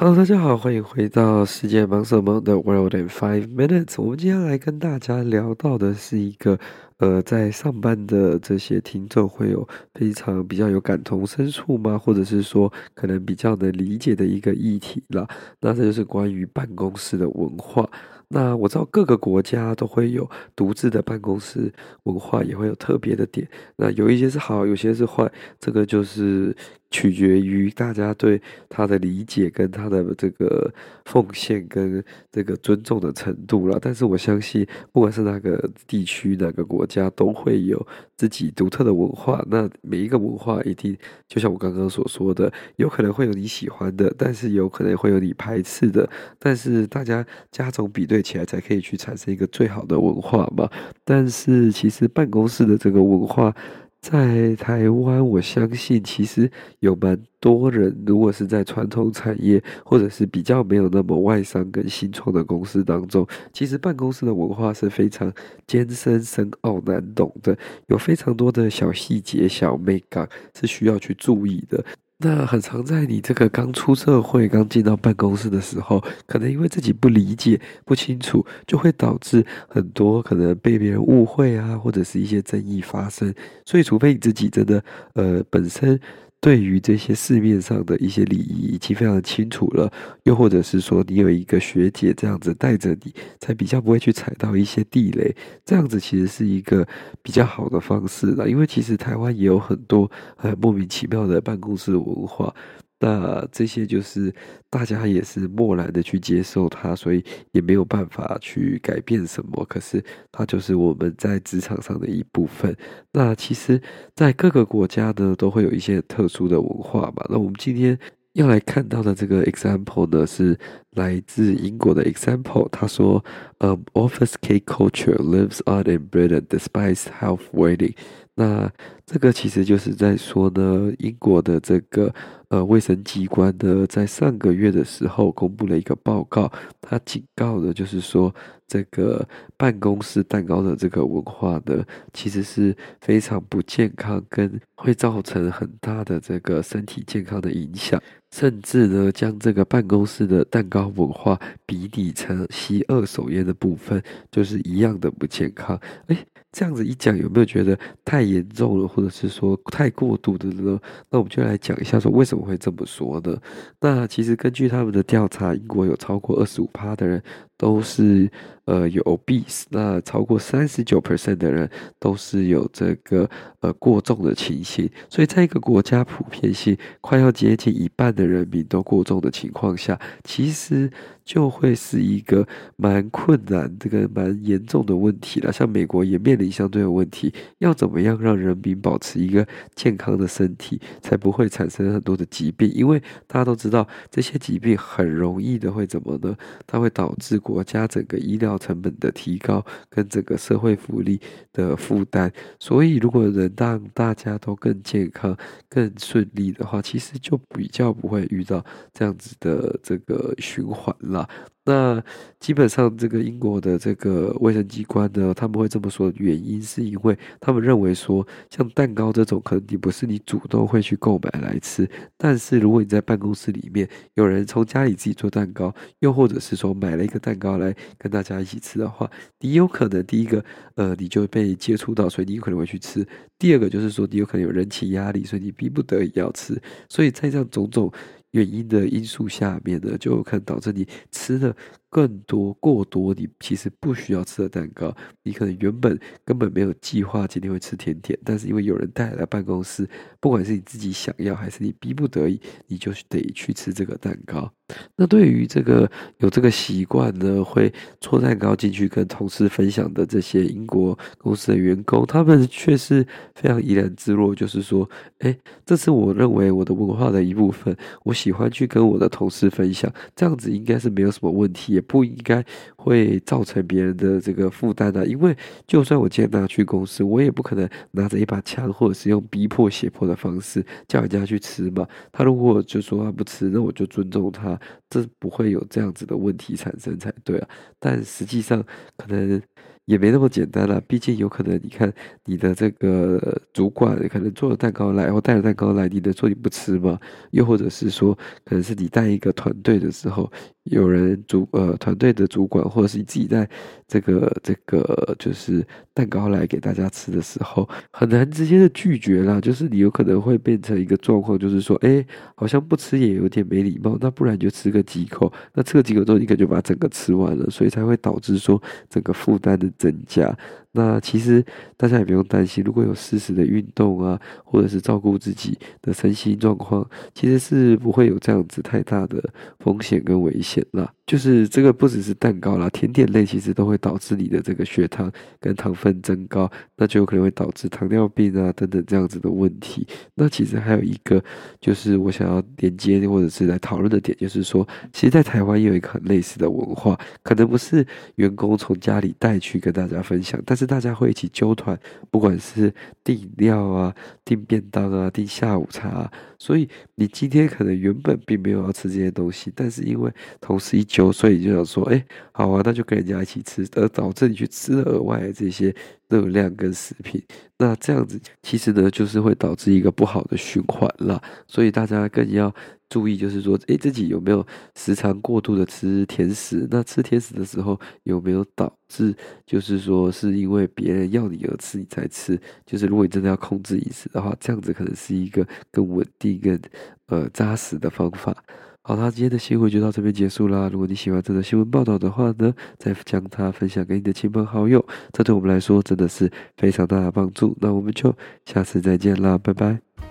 Hello，大家好，欢迎回到世界忙什么的 World in Five Minutes。我们今天来跟大家聊到的是一个，呃，在上班的这些听众会有非常比较有感同身受吗？或者是说可能比较能理解的一个议题啦。那这就是关于办公室的文化。那我知道各个国家都会有独自的办公室文化，也会有特别的点。那有一些是好，有些是坏，这个就是。取决于大家对他的理解跟他的这个奉献跟这个尊重的程度了。但是我相信，不管是哪个地区、哪个国家，都会有自己独特的文化。那每一个文化一定，就像我刚刚所说的，有可能会有你喜欢的，但是有可能会有你排斥的。但是大家加总比对起来，才可以去产生一个最好的文化嘛。但是其实办公室的这个文化。在台湾，我相信其实有蛮多人，如果是在传统产业或者是比较没有那么外商跟新创的公司当中，其实办公室的文化是非常艰深深奥难懂的，有非常多的小细节、小美感是需要去注意的。那很常在你这个刚出社会、刚进到办公室的时候，可能因为自己不理解、不清楚，就会导致很多可能被别人误会啊，或者是一些争议发生。所以，除非你自己真的呃本身。对于这些市面上的一些礼仪已经非常清楚了，又或者是说你有一个学姐这样子带着你，才比较不会去踩到一些地雷。这样子其实是一个比较好的方式啦，因为其实台湾也有很多很莫名其妙的办公室文化。那这些就是大家也是漠然的去接受它，所以也没有办法去改变什么。可是它就是我们在职场上的一部分。那其实，在各个国家呢，都会有一些特殊的文化嘛。那我们今天要来看到的这个 example 呢，是来自英国的 example。他说，呃、um,，office cake culture lives on in Britain despite health warning。那这个其实就是在说呢，英国的这个。呃，卫生机关呢，在上个月的时候公布了一个报告，他警告的就是说，这个办公室蛋糕的这个文化呢，其实是非常不健康，跟会造成很大的这个身体健康的影响，甚至呢，将这个办公室的蛋糕文化比底层吸二手烟的部分，就是一样的不健康。诶这样子一讲，有没有觉得太严重了，或者是说太过度的呢？那我们就来讲一下，说为什么会这么说呢？那其实根据他们的调查，英国有超过二十五趴的人都是呃有 obese，那超过三十九 percent 的人都是有这个呃过重的情形。所以在一个国家普遍性快要接近一半的人民都过重的情况下，其实。就会是一个蛮困难、这个蛮严重的问题了。像美国也面相对的问题，要怎么样让人民保持一个健康的身体，才不会产生很多的疾病？因为大家都知道，这些疾病很容易的会怎么呢？它会导致国家整个医疗成本的提高，跟整个社会福利的负担。所以，如果能让大家都更健康、更顺利的话，其实就比较不会遇到这样子的这个循环了。那基本上，这个英国的这个卫生机关呢，他们会这么说的原因，是因为他们认为说，像蛋糕这种，可能你不是你主动会去购买来吃，但是如果你在办公室里面有人从家里自己做蛋糕，又或者是说买了一个蛋糕来跟大家一起吃的话，你有可能第一个，呃，你就被接触到，所以你有可能会去吃；第二个就是说，你有可能有人情压力，所以你逼不得已要吃。所以在这样种种。原因的因素下面呢，就有可能导致你吃的更多过多，你其实不需要吃的蛋糕，你可能原本根本没有计划今天会吃甜点，但是因为有人带来办公室，不管是你自己想要还是你逼不得已，你就得去吃这个蛋糕。那对于这个有这个习惯呢，会搓蛋糕进去跟同事分享的这些英国公司的员工，他们却是非常怡然自若，就是说，哎，这是我认为我的文化的一部分，我喜欢去跟我的同事分享，这样子应该是没有什么问题。不应该会造成别人的这个负担的，因为就算我今天拿去公司，我也不可能拿着一把枪，或者是用逼迫、胁迫的方式叫人家去吃嘛。他如果就说他不吃，那我就尊重他，这不会有这样子的问题产生才对啊。但实际上，可能也没那么简单了。毕竟有可能，你看你的这个主管可能做了蛋糕来，或带了蛋糕来，你能说你不吃吗？又或者是说，可能是你带一个团队的时候，有人主呃团队的主管，或者是你自己带这个这个就是蛋糕来给大家吃的时候，很难直接的拒绝啦。就是你有可能会变成一个状况，就是说，哎，好像不吃也有点没礼貌，那不然就吃个几口。那吃个几口之后，你可能就把整个吃完了，所以才会导致说整个负担的增加。那其实大家也不用担心，如果有适时的运动啊，或者是照顾自己的身心状况，其实是不会有这样子太大的风险跟危险啦。就是这个不只是蛋糕啦，甜点类其实都会导致你的这个血糖跟糖分增高，那就有可能会导致糖尿病啊等等这样子的问题。那其实还有一个就是我想要连接或者是来讨论的点，就是说，其实，在台湾有一个很类似的文化，可能不是员工从家里带去跟大家分享，但是大家会一起揪团，不管是订饮料啊、订便当啊、订下午茶啊，所以你今天可能原本并没有要吃这些东西，但是因为同事一揪。所以就想说，哎，好啊，那就跟人家一起吃，而导致你去吃了额外的这些热量跟食品，那这样子其实呢，就是会导致一个不好的循环啦。所以大家更要注意，就是说，哎，自己有没有时常过度的吃甜食？那吃甜食的时候有没有导致，就是说是因为别人要你而吃你才吃？就是如果你真的要控制饮食的话，这样子可能是一个更稳定、更呃扎实的方法。好啦，今天的新闻就到这边结束啦。如果你喜欢这个新闻报道的话呢，再将它分享给你的亲朋好友，这对我们来说真的是非常大的帮助。那我们就下次再见啦，拜拜。